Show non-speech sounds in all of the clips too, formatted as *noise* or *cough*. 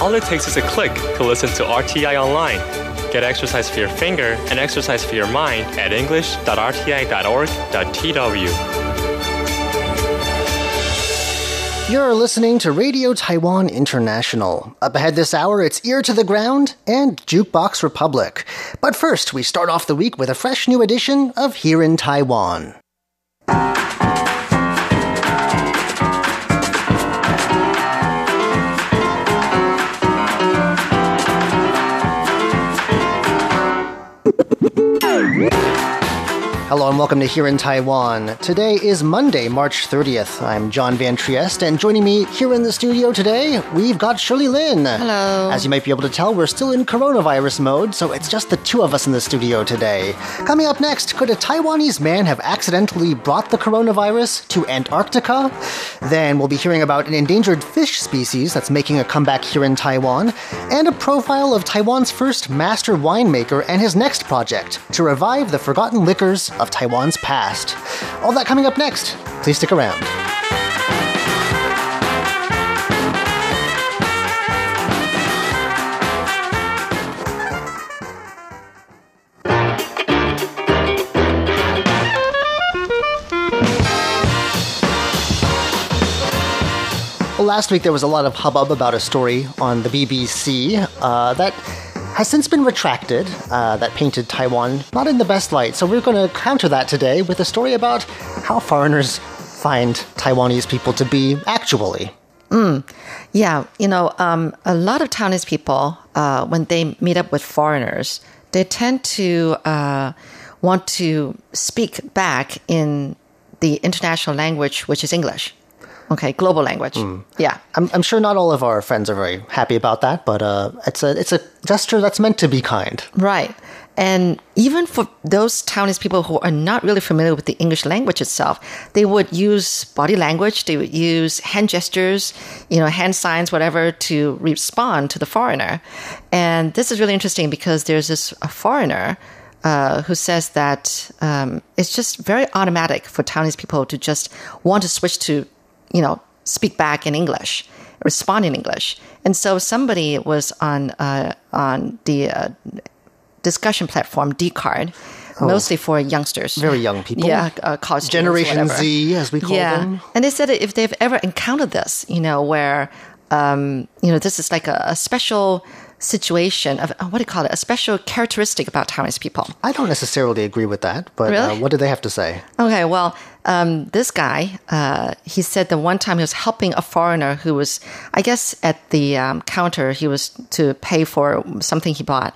All it takes is a click to listen to RTI online. Get exercise for your finger and exercise for your mind at english.rti.org.tw. You're listening to Radio Taiwan International. Up ahead this hour, it's Ear to the Ground and Jukebox Republic. But first, we start off the week with a fresh new edition of Here in Taiwan. Hello and welcome to Here in Taiwan. Today is Monday, March 30th. I'm John Van Trieste, and joining me here in the studio today, we've got Shirley Lin. Hello. As you might be able to tell, we're still in coronavirus mode, so it's just the two of us in the studio today. Coming up next, could a Taiwanese man have accidentally brought the coronavirus to Antarctica? Then we'll be hearing about an endangered fish species that's making a comeback here in Taiwan, and a profile of Taiwan's first master winemaker and his next project to revive the forgotten liquors of Taiwan's past. All that coming up next. Please stick around. Last week there was a lot of hubbub about a story on the BBC uh, that has since been retracted uh, that painted Taiwan not in the best light. So we're going to counter that today with a story about how foreigners find Taiwanese people to be actually. Mm. Yeah, you know, um, a lot of Taiwanese people, uh, when they meet up with foreigners, they tend to uh, want to speak back in the international language, which is English. Okay, global language. Mm. Yeah, I'm, I'm, sure not all of our friends are very happy about that, but uh, it's a it's a gesture that's meant to be kind. Right, and even for those Taiwanese people who are not really familiar with the English language itself, they would use body language, they would use hand gestures, you know, hand signs, whatever, to respond to the foreigner. And this is really interesting because there's this a foreigner. Uh, who says that um, it's just very automatic for Taiwanese people to just want to switch to you know, speak back in English, respond in English. And so somebody was on uh, on the uh, discussion platform Dcard. Oh, mostly for youngsters, very young people. Yeah, uh, college Generation Z, as we call yeah. them. And they said if they've ever encountered this, you know, where um, you know this is like a, a special situation of uh, what do you call it? A special characteristic about Taiwanese people. I don't necessarily agree with that, but uh, really? uh, what do they have to say? Okay, well, um, this guy, uh, he said that one time he was helping a foreigner who was, I guess, at the um, counter. He was to pay for something he bought,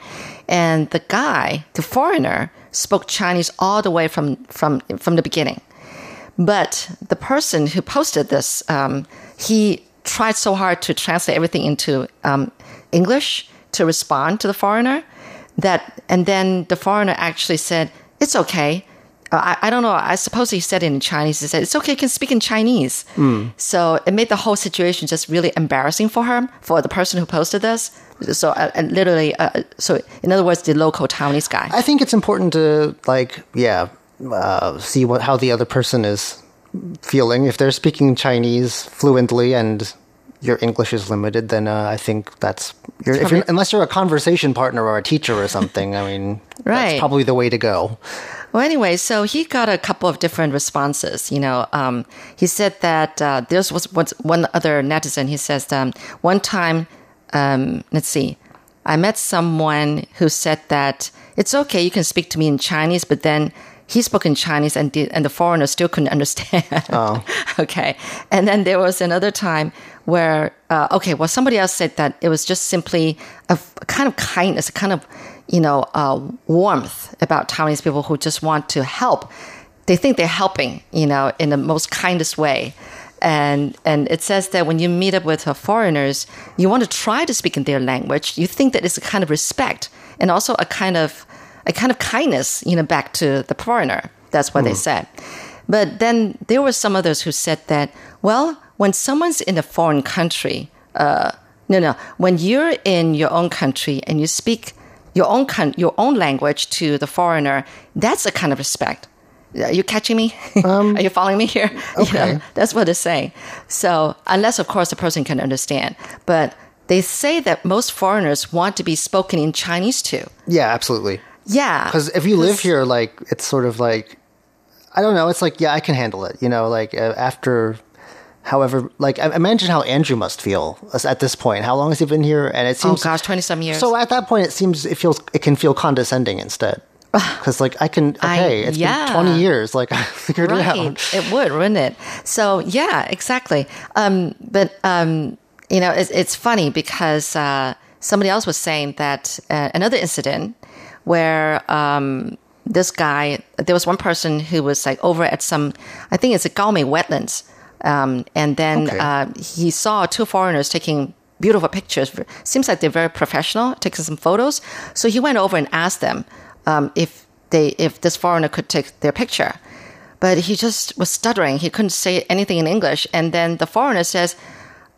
and the guy, the foreigner, spoke Chinese all the way from from from the beginning. But the person who posted this, um, he tried so hard to translate everything into um, English to respond to the foreigner that, and then the foreigner actually said, it's okay. I, I, don't know. I suppose he said it in Chinese. He said, it's okay. You can speak in Chinese. Mm. So it made the whole situation just really embarrassing for him, for the person who posted this. So uh, literally, uh, so in other words, the local Taiwanese guy. I think it's important to like, yeah, uh, see what, how the other person is feeling. If they're speaking Chinese fluently and your English is limited, then uh, I think that's you're, you're, unless you're a conversation partner or a teacher or something. I mean, right. that's probably the way to go. Well, anyway, so he got a couple of different responses. You know, um, he said that uh, there was one other netizen. He says um, one time, um, let's see, I met someone who said that it's okay, you can speak to me in Chinese, but then he spoke in Chinese and the, and the foreigner still couldn't understand. Oh. *laughs* okay. And then there was another time where, uh, okay, well, somebody else said that it was just simply a, a kind of kindness, a kind of, you know, uh, warmth about Taiwanese people who just want to help. They think they're helping, you know, in the most kindest way. And, and it says that when you meet up with foreigners, you want to try to speak in their language. You think that it's a kind of respect and also a kind of, a kind of kindness, you know, back to the foreigner. That's what mm. they hmm. said. But then there were some others who said that, well, when someone's in a foreign country, uh, no, no, when you're in your own country and you speak your own kind, your own language to the foreigner, that's a kind of respect. Are you catching me? *laughs* Um, Are you following me here? *laughs* Okay. You know, that's what it's saying. So unless, of course, the person can understand, but they say that most foreigners want to be spoken in Chinese too. Yeah, absolutely. Yeah. Because if you live here, like it's sort of like I don't know. It's like yeah, I can handle it. You know, like uh, after. However, like imagine how Andrew must feel at this point. How long has he been here? And it seems Oh gosh, twenty some years. So at that point, it seems it feels it can feel condescending instead. *sighs* Because like I can I- okay, it's yeah. been twenty years. Like *laughs* I figured it right. out. It would, wouldn't it? So yeah, exactly. Um, but um, you know, it's, it's funny because uh, somebody else was saying that uh, another incident where um, this guy, there was one person who was like over at some, I think it's a Gaomei wetlands, um, and then Okay. uh, he saw two foreigners taking beautiful pictures. Seems like they're very professional, taking some photos. So he went over and asked them um, if they if this foreigner could take their picture. But he just was stuttering. He couldn't say anything in English. And then the foreigner says,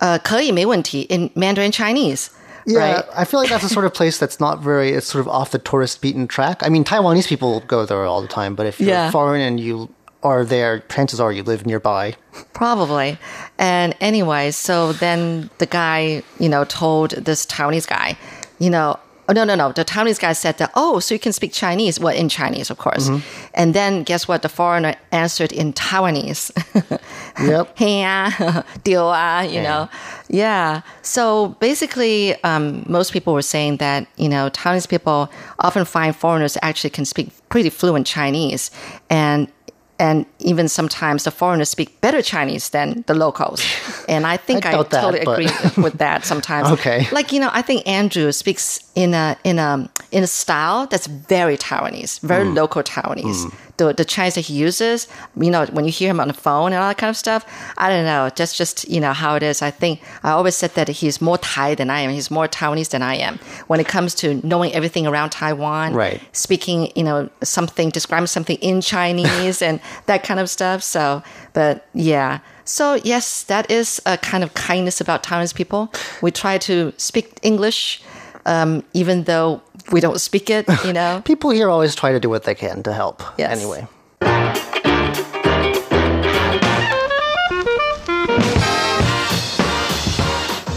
uh, 可以没问题 in Mandarin Chinese. Yeah, Right? I feel like that's the sort of place that's not very. It's sort of off the tourist beaten track. I mean, Taiwanese people go there all the time, but if you're Yeah. foreign and you are there, chances are you live nearby. Probably. And anyway, so then the guy, you know, told this Taiwanese guy, you know, oh, no, no, no. The Taiwanese guy said that, oh, so you can speak Chinese. Well, in Chinese, of course. Mm -hmm. And then guess what? The foreigner answered in Taiwanese. *laughs* yep. *laughs* Hey, ah, *laughs* deal, ah, you yeah. know. Yeah. So basically, um, most people were saying that, you know, Taiwanese people often find foreigners actually can speak pretty fluent Chinese. And and even sometimes the foreigners speak better Chinese than the locals. *laughs* And I think I I, doubt that, totally agree *laughs* with that sometimes. Okay. Like, you know, I think Andrew speaks in a in a in a style that's very Taiwanese, very Mm. local Taiwanese. The the Chinese that he uses, you know, when you hear him on the phone and all that kind of stuff, I don't know. That's just, you know, how it is. I think I always said that he's more Thai than I am. He's more Taiwanese than I am. When it comes to knowing everything around Taiwan, Right. speaking, you know, something, describing something in Chinese *laughs* and that kind of stuff. So, but yeah. So, yes, that is a kind of kindness about Taiwanese people. We try to speak English, um, even though we don't speak it, you know. *laughs* People here always try to do what they can to help. Yes. Anyway.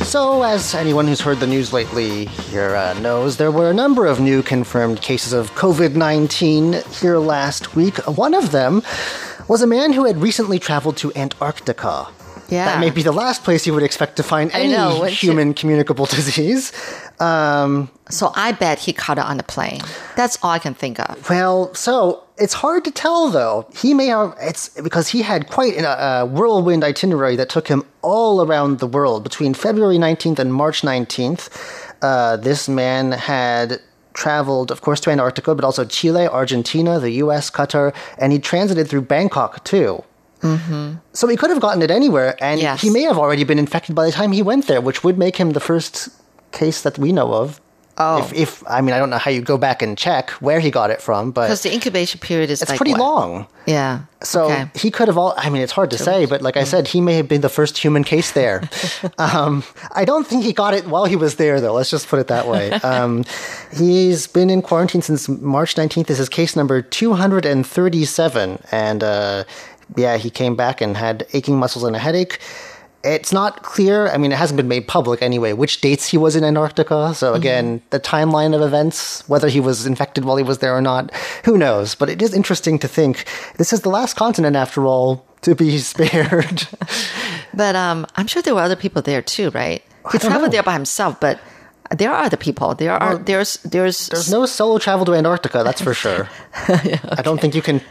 So, as anyone who's heard the news lately here uh, knows, there were a number of new confirmed cases of COVID 19 here last week. One of them was a man who had recently traveled to Antarctica. Yeah. That may be the last place you would expect to find any know, human communicable *laughs* disease. Um, So I bet he caught it on the plane. That's all I can think of. Well, so it's hard to tell though. He may have it's because he had quite a whirlwind itinerary that took him all around the world between February 19th and March 19th. Uh, this man had traveled, of course, to Antarctica, but also Chile, Argentina, the U.S., Qatar, and he transited through Bangkok too. Mm-hmm. So he could have gotten it anywhere, and Yes. he may have already been infected by the time he went there, which would make him the first case that we know of. Oh. If, if I mean, I don't know how you go back and check where he got it from, but Because the incubation period is it's like pretty what? long. Yeah. So okay. he could have all. I mean, it's hard to say, but like I said, he may have been the first human case there. *laughs* um, I don't think he got it while he was there, though. Let's just put it that way. *laughs* Um, he's been in quarantine since March 19th. This is case number 237, and uh, yeah, he came back and had aching muscles and a headache. It's not clear. I mean, it hasn't been made public anyway, which dates he was in Antarctica. So, again, the timeline of events, whether he was infected while he was there or not, who knows? But it is interesting to think this is the last continent, after all, to be *laughs* spared. But um, I'm sure there were other people there too, right? He traveled know. there by himself, but there are other people. There are there's there's There's no solo travel to Antarctica, that's for sure. *laughs* I don't think you can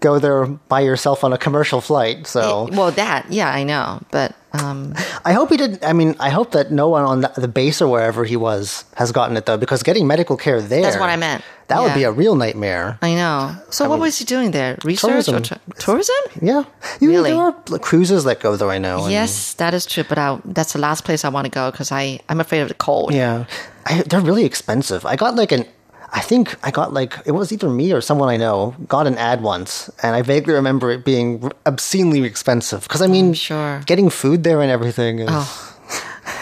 go there by yourself on a commercial flight. So well that yeah I know, but um, I hope he didn't. I mean, I hope that no one on the, the base or wherever he was has gotten it though, because getting medical care there. That's what I meant. That would be a real nightmare. I know. So what was he doing there? Research or tourism. tra- tourism? Yeah. You, Really? There are cruises that go there, I know. Yes, that is true. But I, that's the last place I want to go because I I'm afraid of the cold. Yeah. I, they're really expensive. I got like an. I think I got like it was either me or someone I know got an ad once, and I vaguely remember it being obscenely expensive. Because I mean, sure. getting food there and everything is *laughs*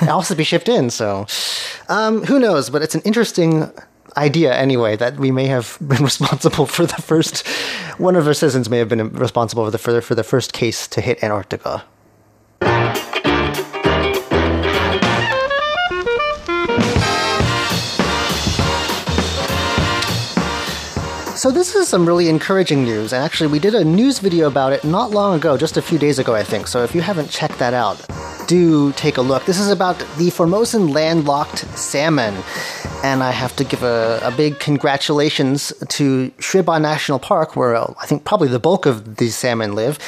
it also to be shipped in. So, um, who knows? But it's an interesting idea anyway that we may have *laughs* been responsible for the first. One of our citizens may have been responsible for the for the, for the first case to hit Antarctica. So this is some really encouraging news, and actually we did a news video about it not long ago, just a few days ago, I think. So if you haven't checked that out, do take a look. This is about the Formosan landlocked salmon, and I have to give a, a big congratulations to Shei-Pa National Park, where uh, I think probably the bulk of these salmon live.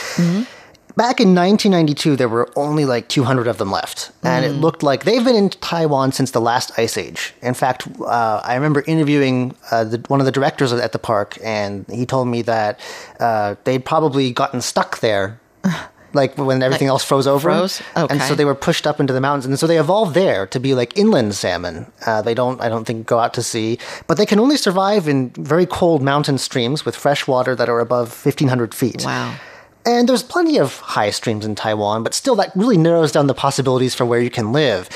Back in 1992, there were only like 200 of them left. And it looked like they've been in Taiwan since the last ice age. In fact, uh, I remember interviewing uh, the, one of the directors at the park, and he told me that uh, they'd probably gotten stuck there. *sighs* Like when everything Like else froze over, froze? and so they were pushed up into the mountains, and so they evolved there to be like inland salmon. Uh, they don't, I don't think, go out to sea, but they can only survive in very cold mountain streams with fresh water that are above 1,500 feet. Wow. And there's plenty of high streams in Taiwan, but still, that really narrows down the possibilities for where you can live.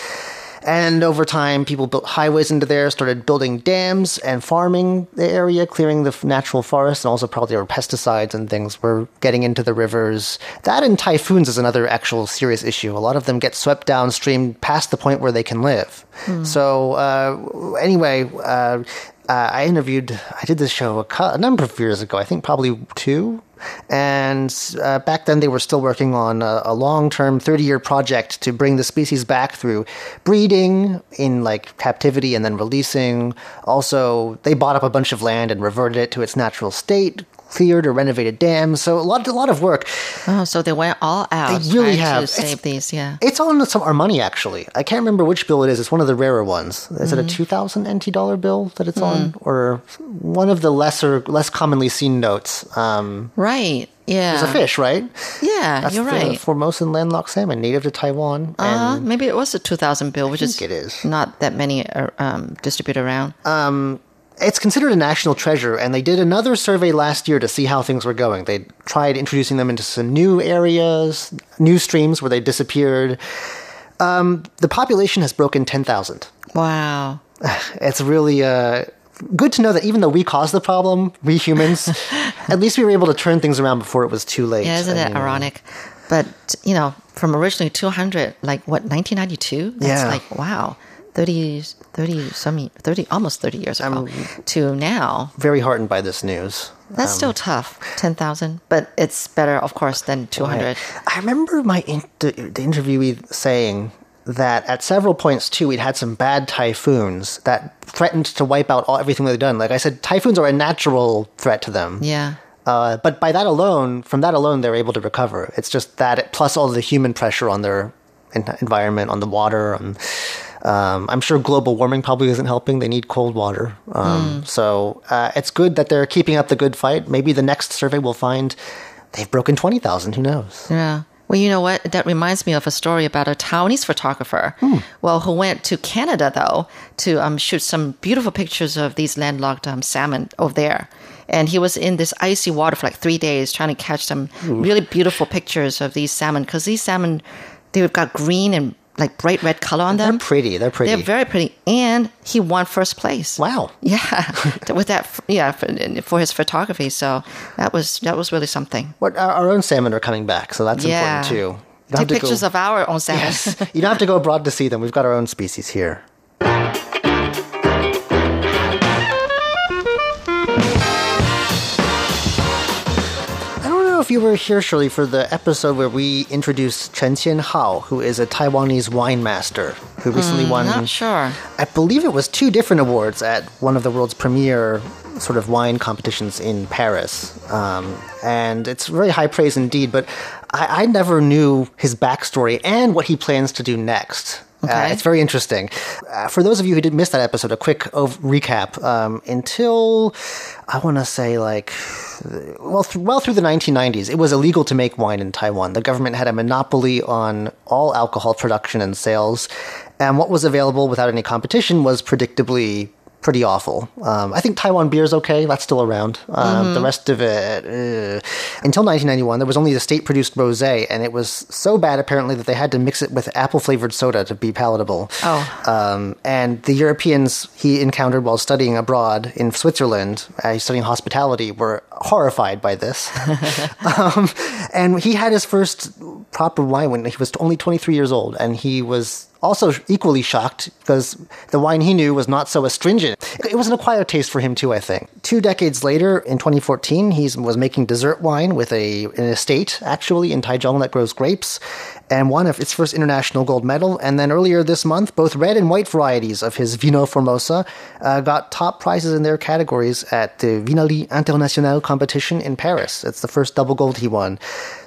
And over time, people built highways into there, started building dams and farming the area, clearing the natural forest, and also probably there were pesticides and things were getting into the rivers. That and typhoons is another actual serious issue. A lot of them get swept downstream past the point where they can live. So, uh, anyway, uh, uh, I interviewed, I did this show a, a number of years ago, I think probably two. And uh, back then, they were still working on a, a long term, 30 year project to bring the species back through breeding in like captivity and then releasing. Also, they bought up a bunch of land and reverted it to its natural state, cleared or renovated dams. So, a lot, a lot of work. Oh, so they went all out They really have. to It's- save these. Yeah. It's on some our money actually. I can't remember which bill it is. It's one of the rarer ones. Is it a two thousand NT dollar bill that it's on, or one of the lesser, less commonly seen notes? Um, Right. Yeah. it's a fish, right? Yeah, That's you're the right. Formosan landlocked salmon, native to Taiwan. Uh, maybe it was a 2000 bill, which is it is. not that many uh, um, distributed around. It's considered a national treasure, and they did another survey last year to see how things were going. They tried introducing them into some new areas, new streams where they disappeared. Um, the population has broken 10,000. wow. *sighs* It's really uh, good to know that even though we caused the problem, we humans, *laughs* at least we were able to turn things around before it was too late. Yeah, isn't I that mean, ironic? But, you know, from originally 200, like what, 1992? That's Yeah. like, wow. 30, 30, some, 30, almost 30 years ago to now. Very heartened by this news. That's still tough, 10,000, but it's better, of course, than 200. I remember my in- the, interviewee saying that at several points too we'd had some bad typhoons that threatened to wipe out all everything they'd done. Like I said, typhoons are a natural threat to them. Yeah. Uh, but by that alone, from that alone, they're able to recover. It's just that plus all the human pressure on their en- environment, on the water. On, um, I'm sure global warming probably isn't helping. They need cold water. Um, So uh, it's good that they're keeping up the good fight. Maybe the next survey will find they've broken 20,000. Who knows? Yeah. Well, you know what? That reminds me of a story about a Taiwanese photographer. Well, who went to Canada though to um, shoot some beautiful pictures of these landlocked um, salmon over there. And he was in this icy water for like three days trying to catch some really beautiful pictures of these salmon because these salmon they've got green and like bright red color on them. They're pretty. They're pretty. They're very pretty, and he won first place. wow. *laughs* Yeah, with that, yeah, for, for his photography. So that was that was really something. What our, our own salmon are coming back, so that's Yeah. important too. You Take to pictures go, of our own *laughs* salmon. Yes, you don't have to go abroad to see them. We've got our own species here. If you were here, Shirley, for the episode where we introduced Chen Qianhao, who is a Taiwanese wine master who recently won. Not sure. I believe it was two different awards at one of the world's premier sort of wine competitions in Paris. Um, and it's very high praise indeed, but I, I never knew his backstory and what he plans to do next. Uh, it's very interesting. Uh, for those of you who did miss that episode, a quick ov- recap. Um, until I want to say like well, th- well through the 1990s, it was illegal to make wine in Taiwan. The government had a monopoly on all alcohol production and sales, and what was available without any competition was predictably pretty awful. Um, I think Taiwan beer is okay. That's still around. Um, The rest of it, uh, until 1991, there was only the state-produced rosé, and it was so bad apparently that they had to mix it with apple-flavored soda to be palatable. Oh. Um, and the Europeans he encountered while studying abroad in Switzerland, uh, studying hospitality, were horrified by this. *laughs* um, and he had his first proper wine when he was only 23 years old, and he was also equally shocked because the wine he knew was not so astringent. It was an acquired taste for him too, I think. Two decades later, in 2014, he was making dessert wine with a an estate actually in Taichung that grows grapes, and won its first international gold medal. And then earlier this month, both red and white varieties of his Vino Formosa uh, got top prizes in their categories at the Vinalies International competition in Paris. It's the first double gold he won.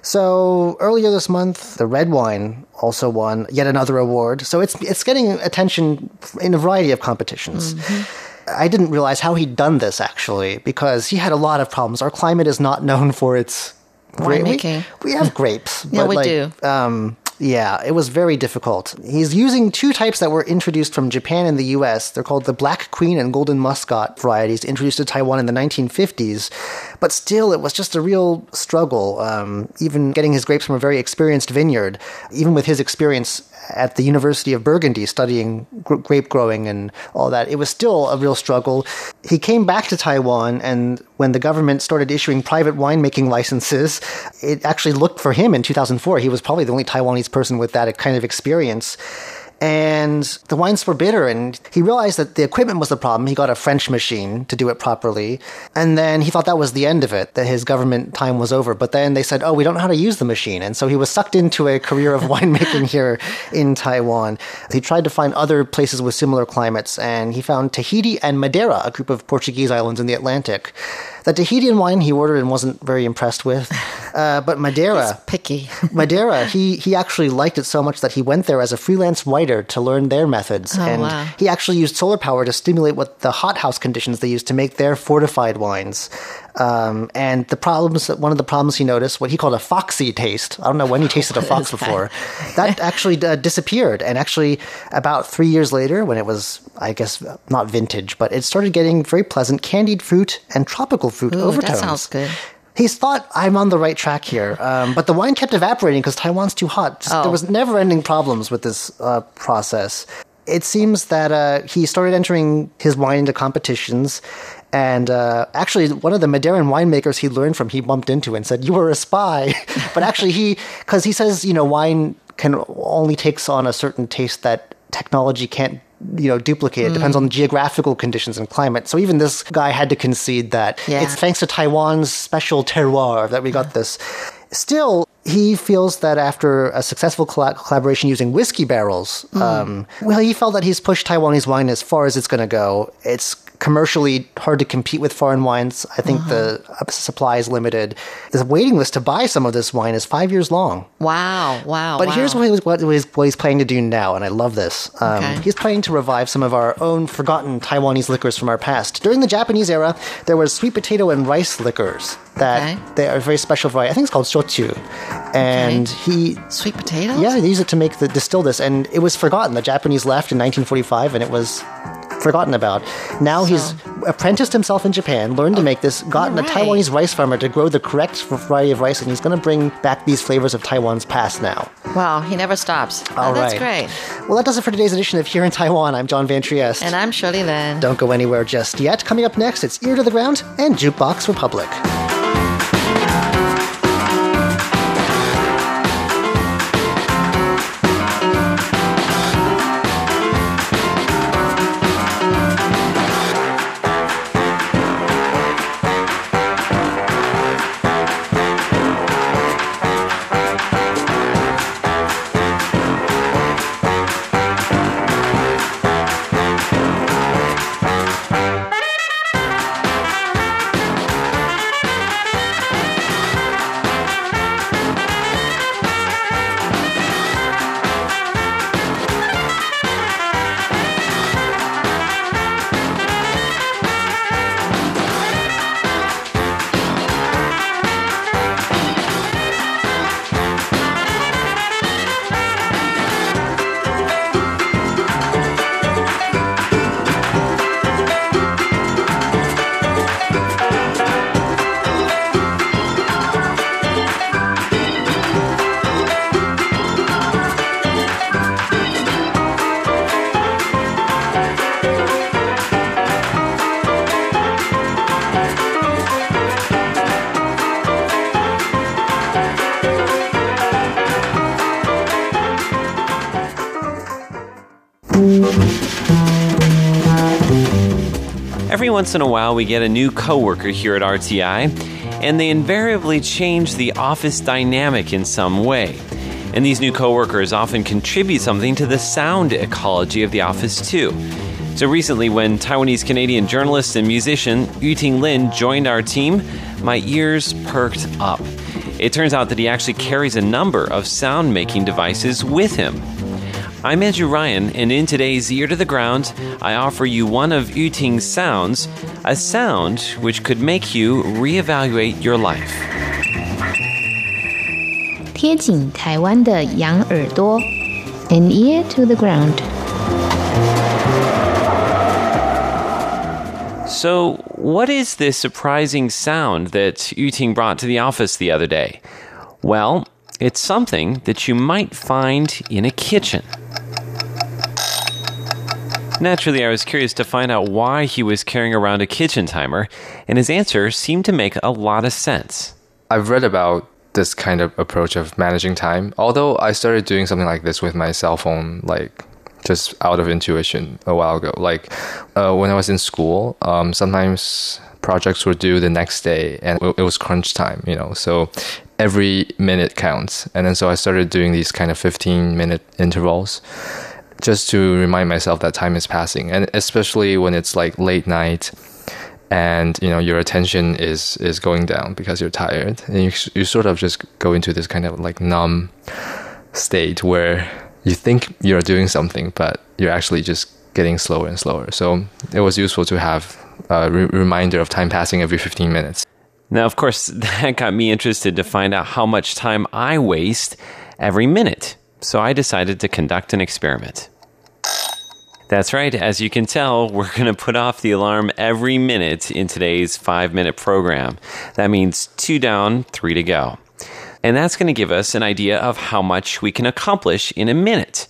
So earlier this month, the red wine also won yet another award. So it's it's getting attention in a variety of competitions. Mm-hmm. I didn't realize how he'd done this actually, because he had a lot of problems. Our climate is not known for its winemaking. We, we have grapes. *laughs* yeah, we like, do. Um, yeah, it was very difficult. He's using two types that were introduced from Japan and the US. They're called the Black Queen and Golden Muscat varieties, introduced to Taiwan in the 1950s. But still, it was just a real struggle, um, even getting his grapes from a very experienced vineyard. Even with his experience at the University of Burgundy studying grape growing and all that. It was still a real struggle. He came back to Taiwan, and when the government started issuing private winemaking licenses, it actually looked for him in 2004. He was probably the only Taiwanese person with that kind of experience and the wines were bitter and he realized that the equipment was the problem. He got a french machine to do it properly and then he thought that was the end of it that his government time was over. But then they said oh we don't know how to use the machine. And so he was sucked into a career of *laughs* winemaking here in taiwan. He tried to find other places with similar climates and he found tahiti and madeira a group of portuguese islands in the atlantic the Tahitian wine he ordered and wasn't very impressed with, *laughs* uh, but Madeira, He's picky. *laughs* Madeira, he he actually liked it so much that he went there as a freelance writer to learn their methods, oh, and wow. he actually used solar power to stimulate what the hothouse conditions they used to make their fortified wines. Um, and the problems, one of the problems he noticed, what he called a foxy taste. I don't know when he *laughs* tasted a fox before. That *laughs* actually uh, disappeared. And actually, about three years later, when it was, I guess, not vintage, but it started getting very pleasant candied fruit and tropical fruit Ooh, overtones. That sounds good he's thought I'm on the right track here. Um, but the wine kept evaporating because Taiwan's too hot. Just, oh. There was never ending problems with this uh, process. It seems that uh, he started entering his wine into competitions. And uh, actually, one of the Madeiran winemakers he learned from, he bumped into and said, You were a spy. *laughs* but actually, he, because he says, you know, wine can only takes on a certain taste that technology can't you know duplicate. It mm. depends on the geographical conditions and climate. So even this guy had to concede that yeah. it's thanks to Taiwan's special terroir that we got this. Still, he feels that after a successful collaboration using whiskey barrels, mm. um, well, he felt that he's pushed Taiwanese wine as far as it's going to go. It's commercially hard to compete with foreign wines. I think uh-huh. the supply is limited. The waiting list to buy some of this wine is five years long. Wow, wow. But wow. here's what, what, he's, what he's planning to do now, and I love this. Um, okay. He's planning to revive some of our own forgotten Taiwanese liquors from our past. During the Japanese era, there was sweet potato and rice liquors that okay. they are very special variety. I think it's called shochu. And okay. he sweet potatoes. Yeah, they use it to make the distill this, and it was forgotten. The Japanese left in 1945, and it was forgotten about. Now so. he's apprenticed himself in Japan, learned to oh, make this, gotten right. a Taiwanese rice farmer to grow the correct variety of rice, and he's going to bring back these flavors of Taiwan's past now. Wow, he never stops. All oh, that's right. great. Well, that does it for today's edition of Here in Taiwan. I'm John Van Trieste. And I'm Shirley Lin. Don't go anywhere just yet. Coming up next, it's Ear to the Ground and Jukebox Republic. Once in a while, we get a new coworker here at RTI, and they invariably change the office dynamic in some way. And these new coworkers often contribute something to the sound ecology of the office, too. So recently, when Taiwanese Canadian journalist and musician Yuting Lin joined our team, my ears perked up. It turns out that he actually carries a number of sound making devices with him. I'm Andrew Ryan, and in today's Ear to the Ground, I offer you one of Yuting's sounds, a sound which could make you reevaluate your life. 贴紧台湾的羊耳朵，an ear to the ground。So, what is this surprising sound that Yuting brought to the office the other day? Well, it's something that you might find in a kitchen. Naturally, I was curious to find out why he was carrying around a kitchen timer, and his answer seemed to make a lot of sense. I've read about this kind of approach of managing time, although I started doing something like this with my cell phone, like just out of intuition a while ago. Like uh, when I was in school, um, sometimes projects were due the next day and it was crunch time, you know, so every minute counts. And then so I started doing these kind of 15 minute intervals just to remind myself that time is passing and especially when it's like late night and you know your attention is is going down because you're tired and you, you sort of just go into this kind of like numb state where you think you're doing something but you're actually just getting slower and slower. So it was useful to have a re- reminder of time passing every 15 minutes. Now of course *laughs* that got me interested to find out how much time i waste every minute so I decided to conduct an experiment. That's right, as you can tell, *laughs* we're going to put off the alarm every minute in today's five minute program. That means two down, three to go. And that's going to give us an idea of how much we can accomplish in a minute.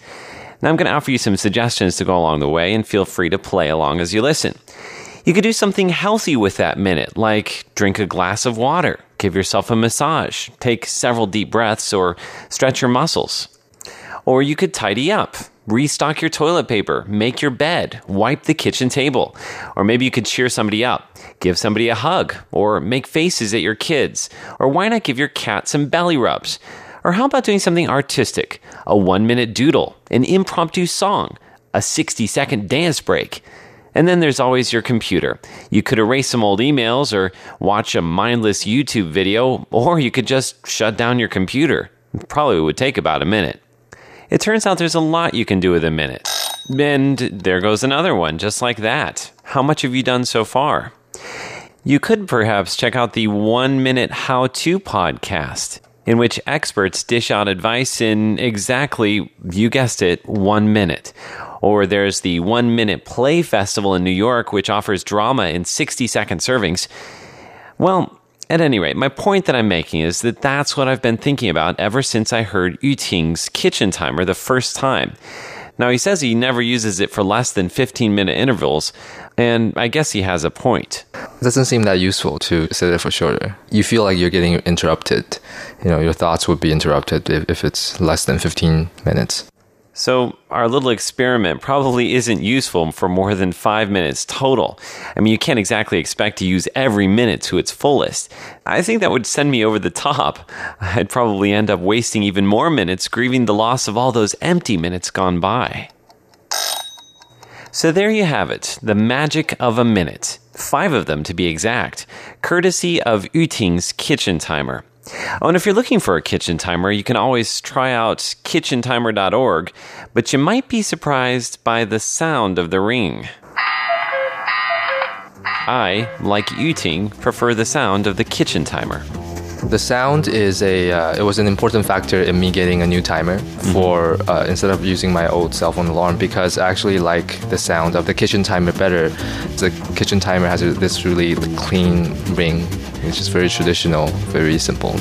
Now, I'm going to offer you some suggestions to go along the way, and feel free to play along as you listen. You could do something healthy with that minute, like drink a glass of water, give yourself a massage, take several deep breaths, or stretch your muscles. Or you could tidy up, restock your toilet paper, make your bed, wipe the kitchen table. Or maybe you could cheer somebody up, give somebody a hug, or make faces at your kids. Or why not give your cat some belly rubs? Or how about doing something artistic? A one minute doodle, an impromptu song, a 60 second dance break. And then there's always your computer. You could erase some old emails or watch a mindless YouTube video, or you could just shut down your computer. probably would take about a minute. It turns out there's a lot you can do with a minute. And there goes another one, just like that. How much have you done so far? You could perhaps check out the One Minute How To podcast, in which experts dish out advice in exactly, you guessed it, one minute. Or there's the One Minute Play Festival in New York, which offers drama in 60 second servings. Well, at any rate, my point that I'm making is that that's what I've been thinking about ever since I heard Yuting's kitchen timer the first time. Now, he says he never uses it for less than 15 minute intervals, and I guess he has a point. It doesn't seem that useful to set it for shorter. You feel like you're getting interrupted. You know, your thoughts would be interrupted if, if it's less than 15 minutes. So, our little experiment probably isn't useful for more than five minutes total. I mean, you can't exactly expect to use every minute to its fullest. I think that would send me over the top. *laughs* I'd probably end up wasting even more minutes grieving the loss of all those empty minutes gone by. So, there you have it the magic of a minute. Five of them to be exact, courtesy of Yuting's kitchen timer. Oh, and if you're looking for a kitchen timer, you can always try out kitchentimer.org, but you might be surprised by the sound of the ring. I, like Yuting, prefer the sound of the kitchen timer. The sound is a uh, it was an important factor in me getting a new timer mm-hmm. for uh, instead of using my old cell phone alarm because I actually like the sound of the kitchen timer better. The kitchen timer has this really clean ring, it's just very traditional, very simple.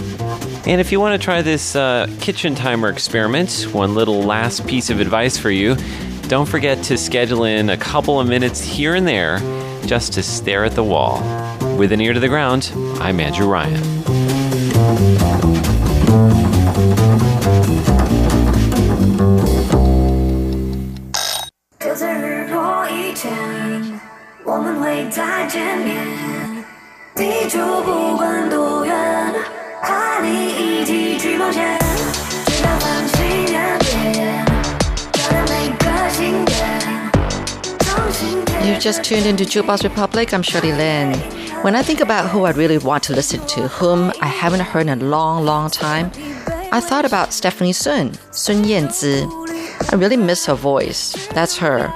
And if you want to try this uh, kitchen timer experiment, one little last piece of advice for you don't forget to schedule in a couple of minutes here and there just to stare at the wall. With an ear to the ground, I'm Andrew Ryan. 地球不管多远，和你一起去冒险，直到繁星点点，照亮每个星点。从今天 You just tuned into Jukebox Republic. I'm Shirley Lin. When I think about who I really want to listen to, whom I haven't heard in a long, long time, I thought about Stephanie Sun, Sun Yanzi. I really miss her voice. That's her.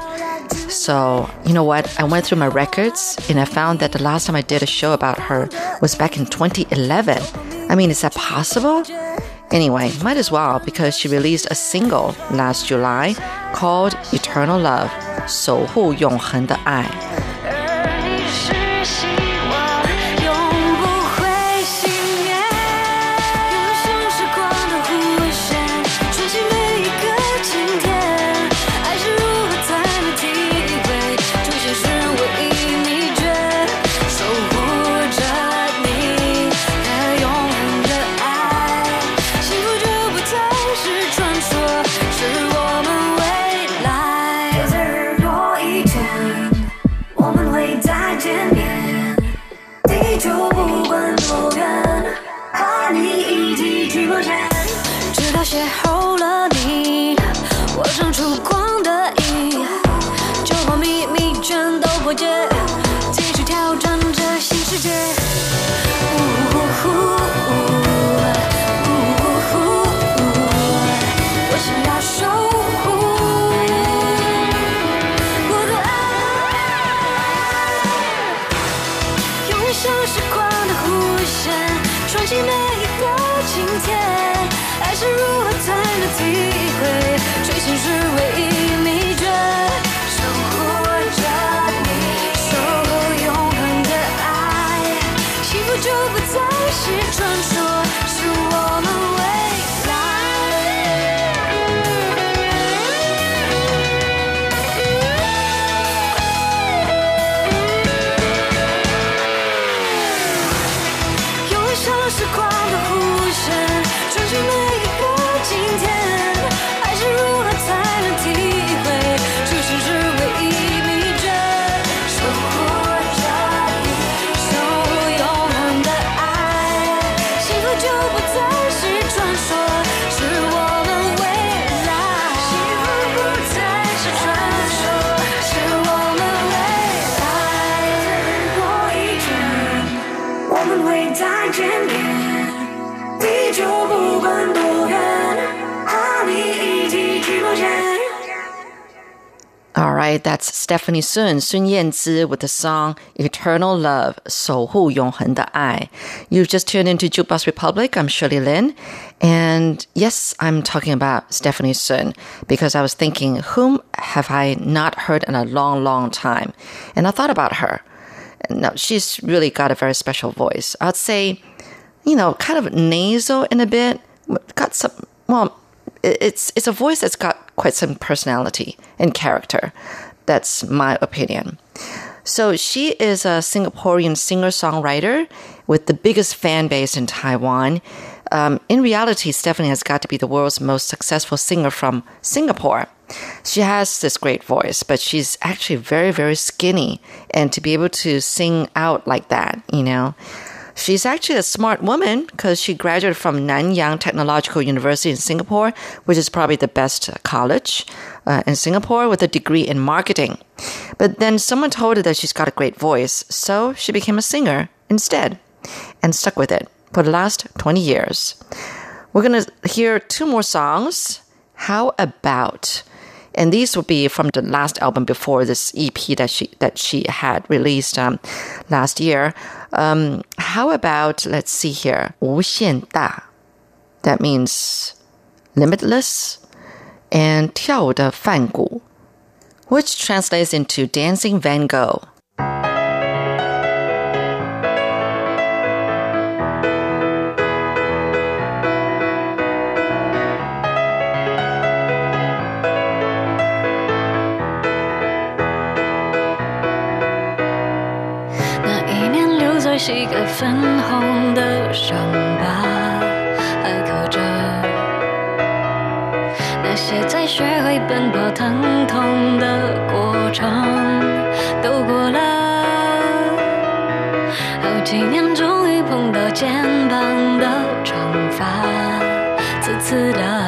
So, you know what? I went through my records and I found that the last time I did a show about her was back in 2011. I mean, is that possible? Anyway, might as well because she released a single last July called Eternal Love, 守护永恒的爱。 Hoca. right, that's Stephanie Sun, Sun Yanzi with the song Eternal Love, 守护永恒的爱. You've just tuned into Jukebox Republic. I'm Shirley Lin. And yes, I'm talking about Stephanie Sun because I was thinking, whom have I not heard in a long, long time? And I thought about her. Now, she's really got a very special voice. I'd say, you know, kind of nasal in a bit, got some, well, it- it's it's a voice that's got quite some personality and character. That's my opinion. So she is a Singaporean singer-songwriter with the biggest fan base in Taiwan. Um, in reality, Stephanie has got to be the world's most successful singer from Singapore. She has this great voice, but she's actually very, very skinny. And to be able to sing out like that, you know, She's actually a smart woman because she graduated from Nanyang Technological University in Singapore, which is probably the best college uh, in Singapore with a degree in marketing. But then someone told her that she's got a great voice, so she became a singer instead and stuck with it for the last 20 years. We're going to hear two more songs. How about? And these will be from the last album before this EP that she that she had released um, last year. Um, how about let's see here, 无限大 That means limitless, and 跳舞的梵谷 which translates into dancing Van Gogh. 粉红的伤疤还刻着，那些在学会奔跑疼痛的过程都过了好几年，终于碰到肩膀的长发，刺刺的。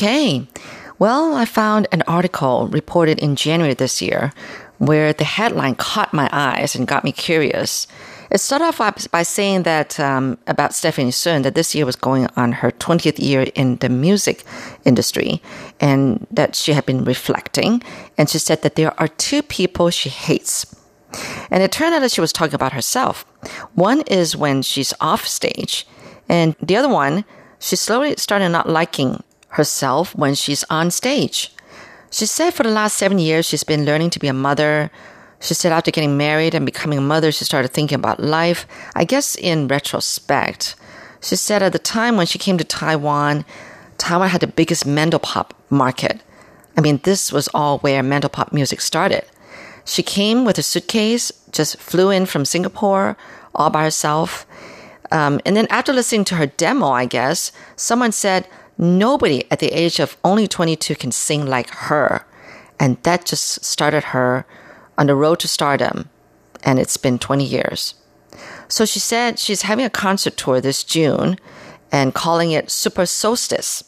Okay. Well, I found an article reported in January this year where the headline caught my eyes and got me curious. It started off by- saying that um, about Stephanie Sun that this year was going on her 20th year in the music industry and that she had been reflecting. And she said that there are two people she hates. And it turned out that she was talking about herself. One is when she's off stage, and the other one, she slowly started not liking herself when she's on stage. She said for the last seven years, she's been learning to be a mother. She said after getting married and becoming a mother, she started thinking about life. I guess in retrospect, she said at the time when she came to Taiwan, Taiwan had the biggest Mandopop market. I mean, this was all where Mandopop music started. She came with a suitcase, just flew in from Singapore all by herself. Um, and then after listening to her demo, I guess, someone said, nobody at the age of only 22 can sing like her. And that just started her on the road to stardom. And it's been 20 years. So she said she's having a concert tour this June and calling it Super Solstice.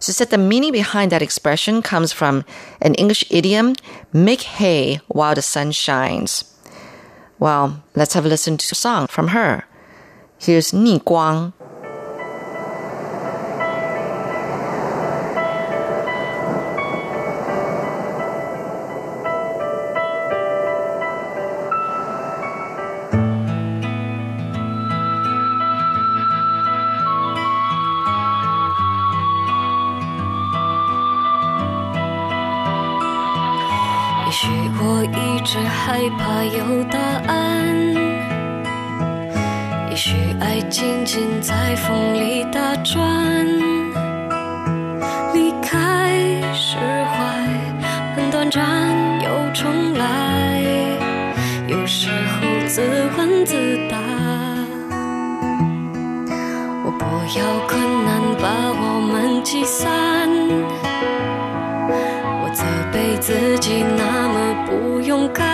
She said the meaning behind that expression comes from an English idiom, make hay while the sun shines. Well, let's have a listen to a song from her. Here's Ni 逆光.静静在风里打转。离开释怀，很短暂又重来，有时候自问自答。我不要困难把我们击散。我责备自己那么不勇敢，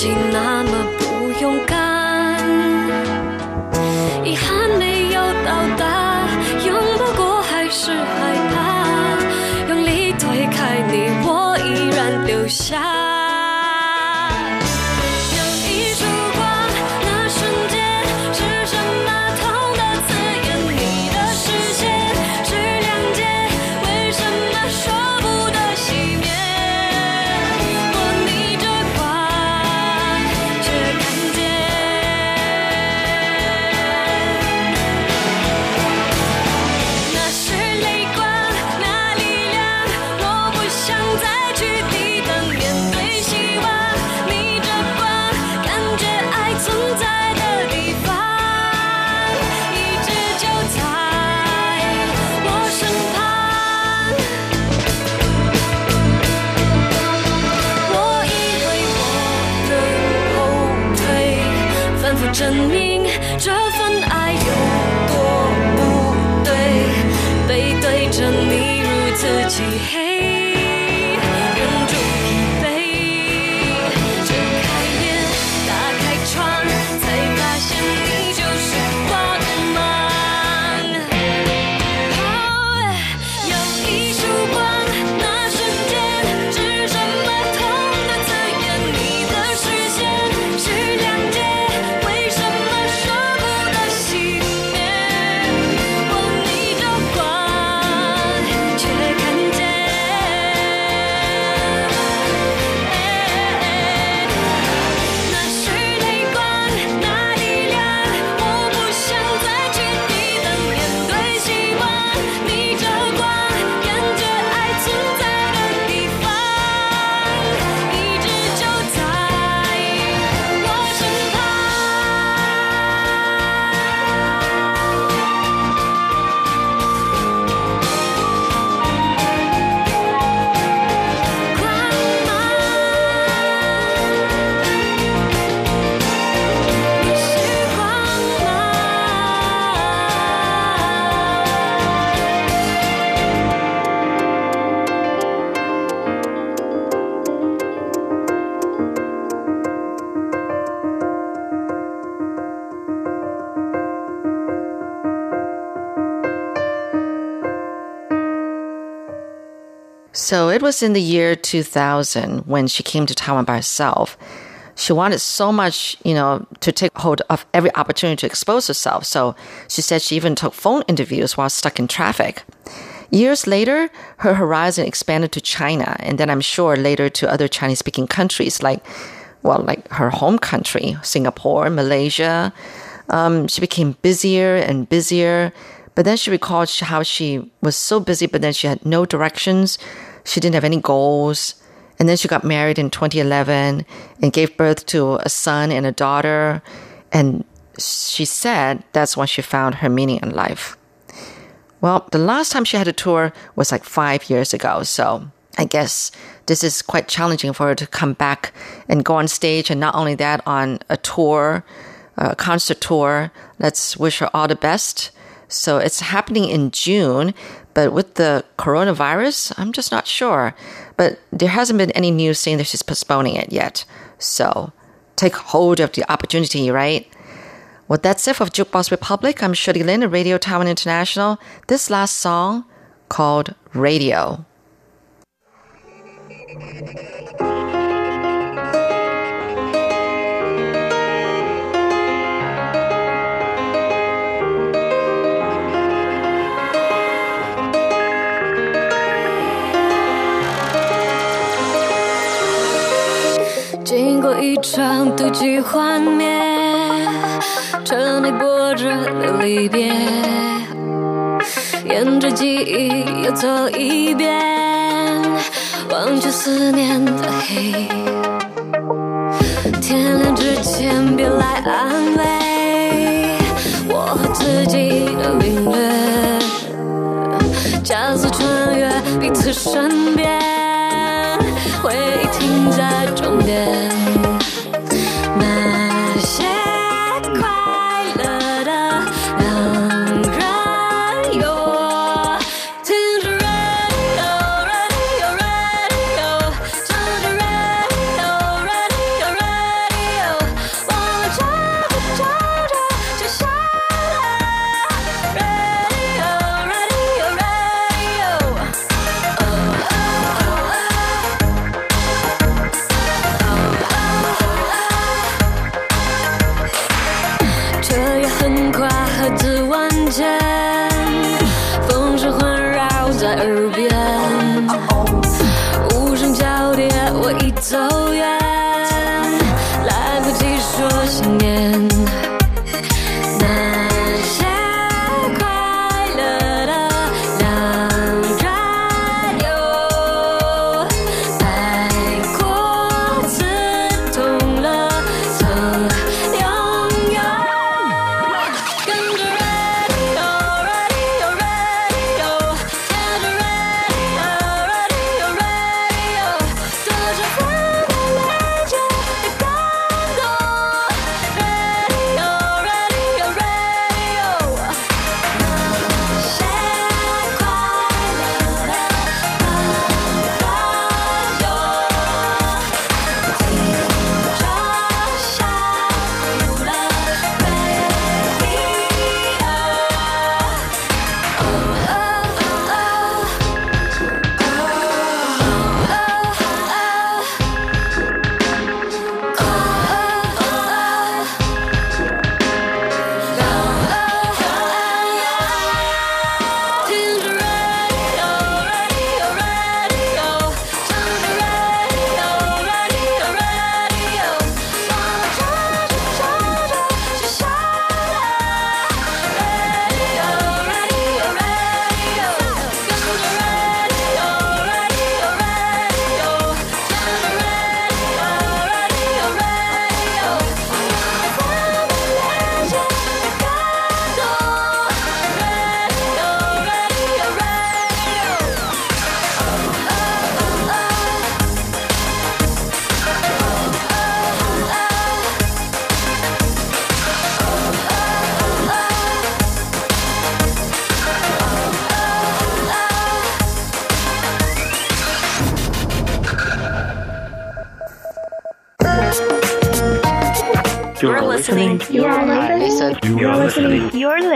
起那么不用这 So it was in the year 2000 when she came to Taiwan by herself. She wanted so much, you know, to take hold of every opportunity to expose herself. So she said she even took phone interviews while stuck in traffic. Years later, her horizon expanded to China, and then I'm sure later to other Chinese speaking countries like, well, like her home country, Singapore, Malaysia. Um, she became busier and busier. But then she recalled how she was so busy, but then she had no directions. She didn't have any goals. And then she got married in 2011 and gave birth to a son and a daughter. And she said that's when she found her meaning in life. Well, the last time she had a tour was like five years ago. So I guess this is quite challenging for her to come back and go on stage. And not only that, on a tour, a concert tour. Let's wish her all the best. So it's happening in June, but with the coronavirus, I'm just not sure. But there hasn't been any news saying that she's postponing it yet. So take hold of the opportunity, right? Well, that's it for Jukebox Republic. I'm Shirley Lin of Radio Taiwan International. This last song called Radio. 经过一场妒忌幻灭，车内波折的离别，沿着记忆又走一遍，忘却思念的黑。天亮之前别来安慰，我和自己的领略，加速穿越彼此身边，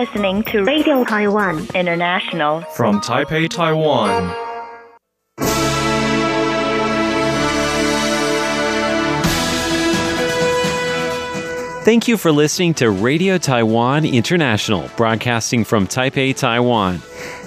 listening to Radio Taiwan International. from Taipei, Taiwan. Thank you for listening to Radio Taiwan International, broadcasting from Taipei, Taiwan.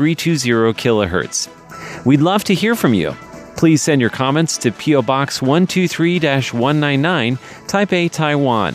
kHz. We'd love to hear from you. Please send your comments to PO Box 123 199, Taipei, Taiwan.